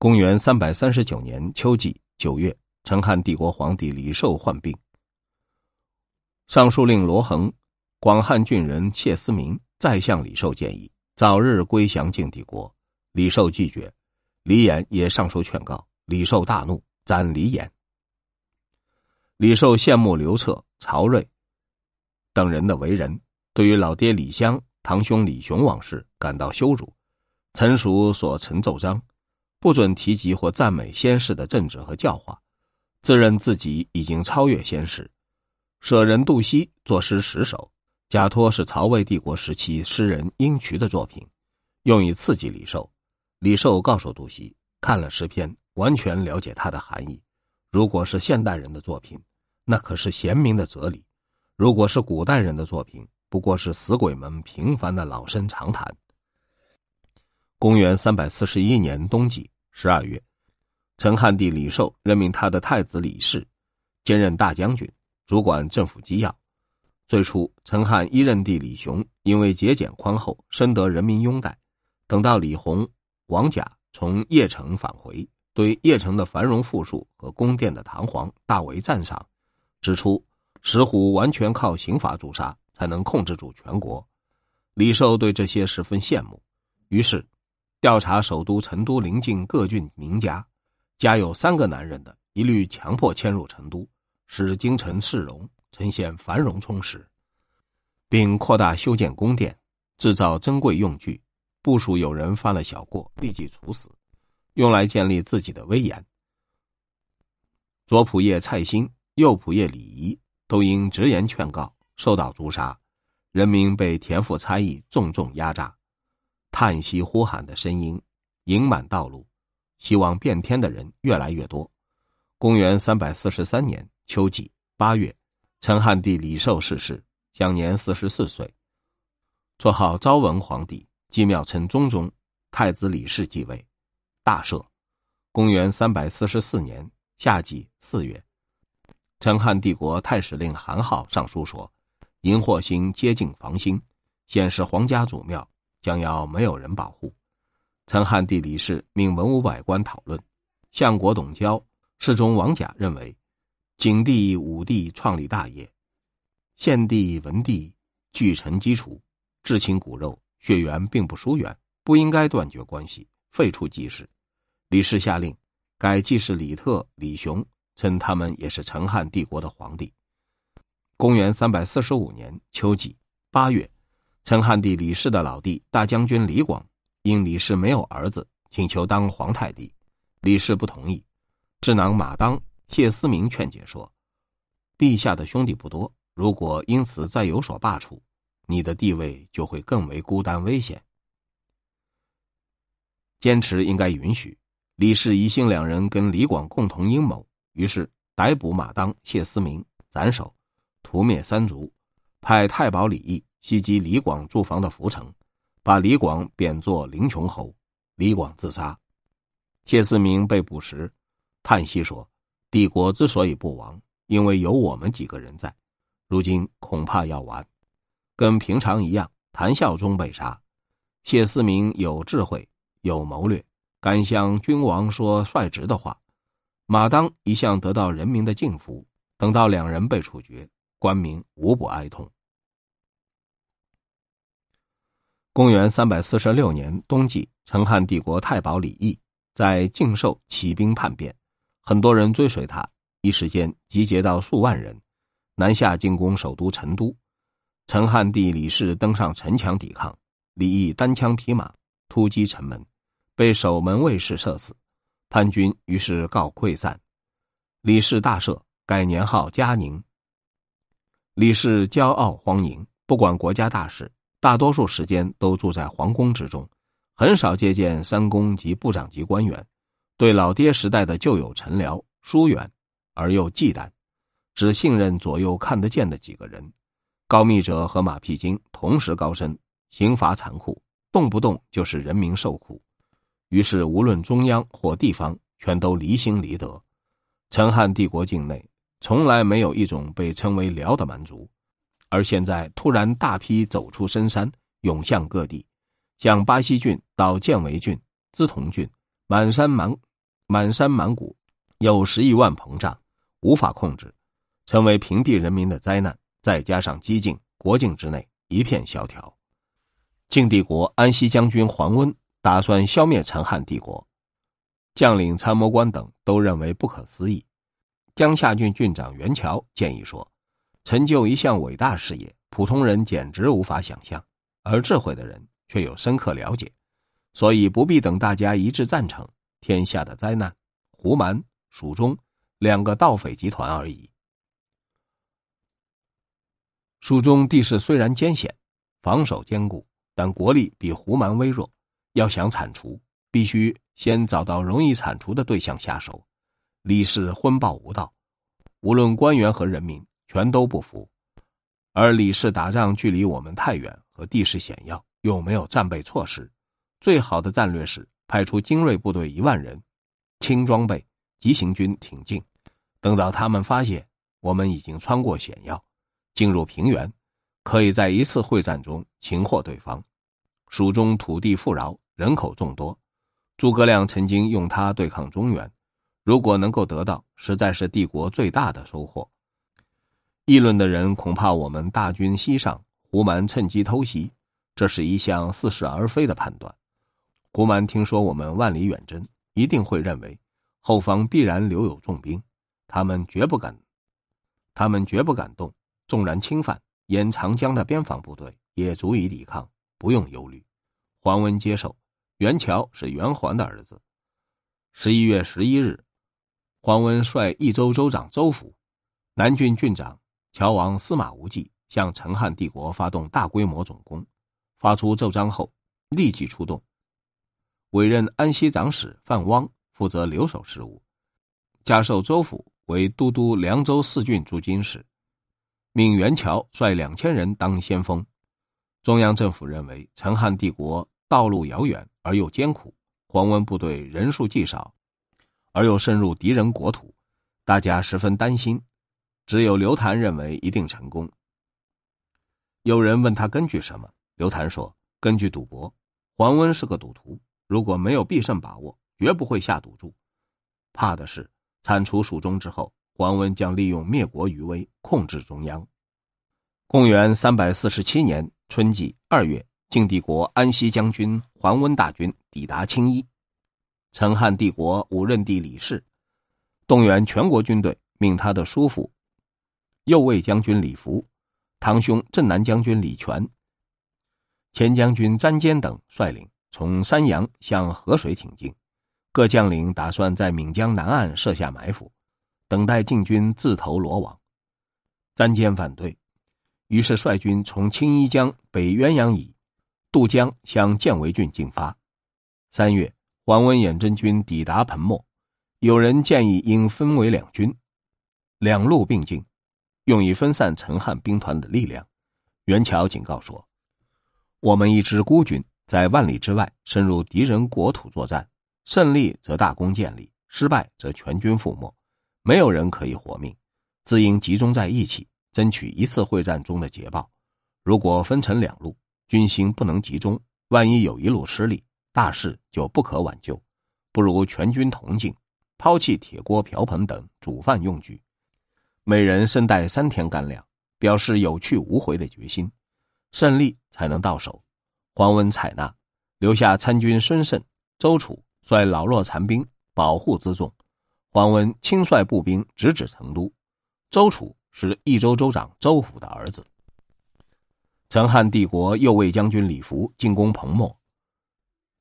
公元三百三十九年秋季九月，成汉帝国皇帝李寿患病。尚书令罗衡、广汉郡人谢思明再向李寿建议早日归降晋帝国，李寿拒绝。李衍也上书劝告，李寿大怒，斩李衍。李寿羡慕刘彻、曹睿等人的为人，对于老爹李湘、堂兄李雄往事感到羞辱，臣属所陈奏章。不准提及或赞美先世的政治和教化，自认自己已经超越先世。舍人杜希作诗十首，假托是曹魏帝国时期诗人殷渠的作品，用以刺激李寿。李寿告诉杜希，看了诗篇，完全了解它的含义。如果是现代人的作品，那可是贤明的哲理；如果是古代人的作品，不过是死鬼们平凡的老生常谈。公元三百四十一年冬季十二月，陈汉帝李寿任命他的太子李氏兼任大将军，主管政府机要。最初，陈汉一任帝李雄因为节俭宽厚，深得人民拥戴。等到李弘、王甲从邺城返回，对邺城的繁荣富庶和宫殿的堂皇大为赞赏，指出石虎完全靠刑法诛杀才能控制住全国。李寿对这些十分羡慕，于是。调查首都成都邻近各郡名家，家有三个男人的，一律强迫迁入成都，使京城市容呈现繁荣充实，并扩大修建宫殿，制造珍贵用具，部署有人犯了小过，立即处死，用来建立自己的威严。左仆射蔡兴、右仆射李仪都因直言劝告受到诛杀，人民被田赋差役重重压榨。叹息呼喊的声音盈满道路，希望变天的人越来越多。公元三百四十三年秋季八月，陈汉帝李寿逝世，享年四十四岁，绰号昭文皇帝，祭庙称中宗。太子李氏继位，大赦。公元三百四十四年夏季四月，陈汉帝国太史令韩浩上书说：“荧惑星接近房星，显示皇家祖庙。”将要没有人保护。陈汉帝李氏命文武百官讨论。相国董交、侍中王甲认为，景帝、武帝创立大业，献帝、文帝俱成基础，至亲骨肉，血缘并不疏远，不应该断绝关系，废除祭祀。李氏下令改祭祀李特、李雄，称他们也是陈汉帝国的皇帝。公元三百四十五年秋季八月。陈汉帝李氏的老弟大将军李广，因李氏没有儿子，请求当皇太帝，李氏不同意。智囊马当、谢思明劝解说：“陛下的兄弟不多，如果因此再有所罢黜，你的地位就会更为孤单危险。坚持应该允许。”李氏疑心两人跟李广共同阴谋，于是逮捕马当、谢思明，斩首，屠灭三族，派太保李毅。袭击李广驻防的涪城，把李广贬作临邛侯。李广自杀。谢思明被捕时，叹息说：“帝国之所以不亡，因为有我们几个人在。如今恐怕要完。”跟平常一样，谈笑中被杀。谢思明有智慧，有谋略，敢向君王说率直的话。马当一向得到人民的敬服，等到两人被处决，官民无不哀痛。公元三百四十六年冬季，成汉帝国太保李毅在晋寿起兵叛变，很多人追随他，一时间集结到数万人，南下进攻首都成都。成汉帝李氏登上城墙抵抗，李毅单枪匹马突击城门，被守门卫士射死，叛军于是告溃散。李氏大赦，改年号嘉宁。李氏骄傲荒淫，不管国家大事。大多数时间都住在皇宫之中，很少接见三公及部长级官员，对老爹时代的旧友臣僚疏远而又忌惮，只信任左右看得见的几个人。高密者和马屁精同时高升，刑罚残酷，动不动就是人民受苦。于是，无论中央或地方，全都离心离德。陈汉帝国境内从来没有一种被称为辽的蛮族。而现在突然大批走出深山，涌向各地，向巴西郡到建维郡、资潼郡，满山满满山满谷有十余万膨胀，无法控制，成为平地人民的灾难。再加上激进，国境之内一片萧条。晋帝国安西将军黄温打算消灭陈汉帝国，将领、参谋官等都认为不可思议。江夏郡郡长袁乔建议说：“成就一项伟大事业，普通人简直无法想象，而智慧的人却有深刻了解，所以不必等大家一致赞成。天下的灾难，胡蛮、蜀中两个盗匪集团而已。蜀中地势虽然艰险，防守坚固，但国力比胡蛮微弱。要想铲除，必须先找到容易铲除的对象下手。李氏昏暴无道，无论官员和人民全都不服。而李氏打仗距离我们太远，和地势险要，又没有战备措施。最好的战略是派出精锐部队一万人，轻装备急行军挺进。等到他们发现我们已经穿过险要。进入平原，可以在一次会战中擒获对方。蜀中土地富饶，人口众多，诸葛亮曾经用它对抗中原。如果能够得到，实在是帝国最大的收获。议论的人恐怕我们大军西上，胡蛮趁机偷袭，这是一项似是而非的判断。胡蛮听说我们万里远征，一定会认为后方必然留有重兵，他们绝不敢，他们绝不敢动。纵然侵犯，沿长江的边防部队也足以抵抗，不用忧虑。黄温接受，袁乔是袁桓的儿子。十一月十一日，黄温率益州州长周府、南郡郡长乔王司马无忌向陈汉帝国发动大规模总攻。发出奏章后，立即出动，委任安西长史范汪负责留守事务，加授周府为都督凉州四郡驻军使。命袁乔率两千人当先锋。中央政府认为陈汉帝国道路遥远而又艰苦，黄文部队人数既少，而又深入敌人国土，大家十分担心。只有刘谭认为一定成功。有人问他根据什么，刘谭说：“根据赌博。黄温是个赌徒，如果没有必胜把握，绝不会下赌注。怕的是铲除蜀中之后。”黄温将利用灭国余威控制中央。公元三百四十七年春季二月，晋帝国安西将军桓温大军抵达青衣。陈汉帝国五任帝李氏动员全国军队，命他的叔父右卫将军李福、堂兄镇南将军李全、前将军詹坚等率领从山阳向河水挺进。各将领打算在岷江南岸设下埋伏。等待晋军自投罗网，詹坚反对，于是率军从青衣江北鸳鸯乙渡江向建为郡进发。三月，桓温远征军抵达彭墨，有人建议应分为两军，两路并进，用以分散陈汉兵团的力量。袁乔警告说：“我们一支孤军在万里之外深入敌人国土作战，胜利则大功建立，失败则全军覆没。”没有人可以活命，自应集中在一起，争取一次会战中的捷报。如果分成两路，军心不能集中，万一有一路失利，大事就不可挽救。不如全军同进，抛弃铁锅瓢盆等煮饭用具，每人身带三天干粮，表示有去无回的决心，胜利才能到手。黄温采纳，留下参军孙胜、周楚率老弱残兵保护辎重。黄温亲率步兵直指成都，周楚是益州州长周府的儿子。陈汉帝国右卫将军李福进攻彭墨，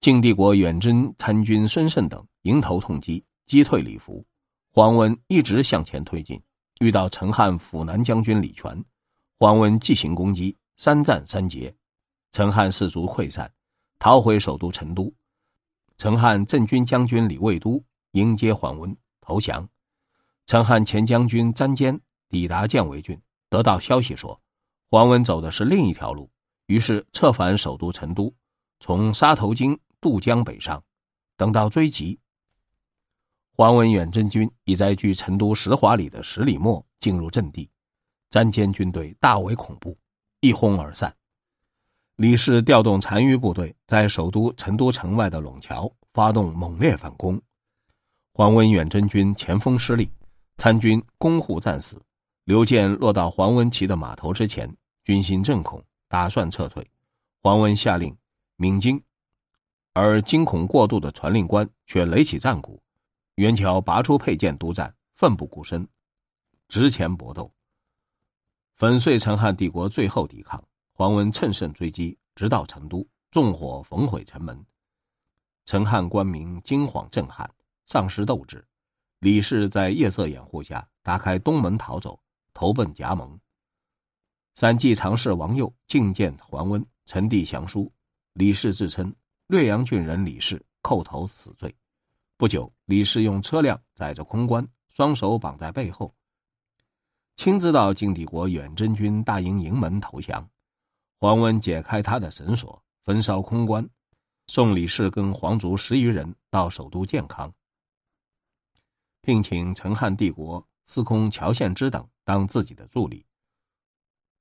晋帝国远征参军孙胜等迎头痛击，击退李福。黄温一直向前推进，遇到陈汉辅南将军李全，黄温继行攻击，三战三捷，陈汉士卒溃散，逃回首都成都。陈汉镇军将军李卫都迎接黄温。投降，陈汉前将军詹坚抵达建维郡，得到消息说，黄温走的是另一条路，于是策反首都成都，从沙头津渡江北上。等到追击，黄温远征军已在距成都十华里的十里末进入阵地，詹坚军队大为恐怖，一哄而散。李氏调动残余部队，在首都成都城外的陇桥发动猛烈反攻。黄温远征军前锋失利，参军攻护战死。刘建落到黄温骑的码头之前，军心震恐，打算撤退。黄温下令鸣金，而惊恐过度的传令官却擂起战鼓，袁乔拔出佩剑督战，奋不顾身，直前搏斗，粉碎陈汉帝国最后抵抗。黄温乘胜追击，直到成都，纵火焚毁城门。陈汉官民惊惶震撼。丧失斗志，李氏在夜色掩护下打开东门逃走，投奔夹蒙。散骑常侍王佑觐见桓温，陈帝降书。李氏自称略阳郡人李氏，叩头死罪。不久，李氏用车辆载着空棺，双手绑在背后，亲自到晋帝国远征军大营营门投降。桓温解开他的绳索，焚烧空棺，送李氏跟皇族十余人到首都建康。聘请陈汉帝国司空乔献之等当自己的助理，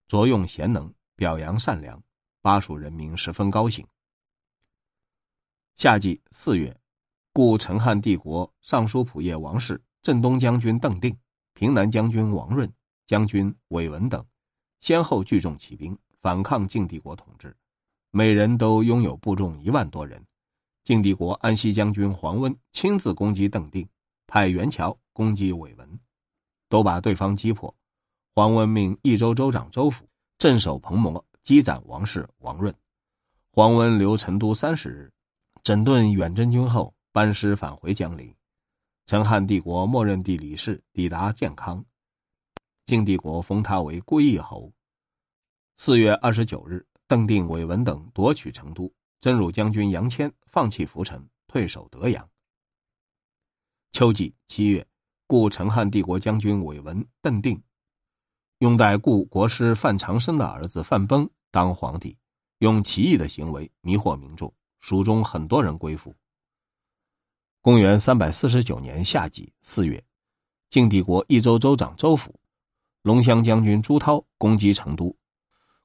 着用贤能，表扬善良，巴蜀人民十分高兴。夏季四月，故陈汉帝国尚书仆射王氏、镇东将军邓定、平南将军王润、将军韦文等，先后聚众起兵反抗晋帝国统治，每人都拥有部众一万多人。晋帝国安西将军黄温亲自攻击邓定。派袁乔攻击韦文，都把对方击破。黄温命益州州长周府镇守彭模，击斩王氏、王润。黄温留成都三十日，整顿远征军后，班师返回江陵。陈汉帝国默认帝李氏抵达建康，晋帝国封他为归义侯。四月二十九日，邓定、韦文等夺取成都。征虏将军杨谦放弃涪城，退守德阳。秋季七月，故陈汉帝国将军韦文、邓定，拥戴故国师范长生的儿子范崩当皇帝，用奇异的行为迷惑民众，蜀中很多人归附。公元三百四十九年夏季四月，晋帝国益州州长周府、龙骧将军朱涛攻击成都，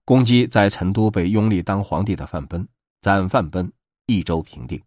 攻击在成都被拥立当皇帝的范奔，斩范奔，益州平定。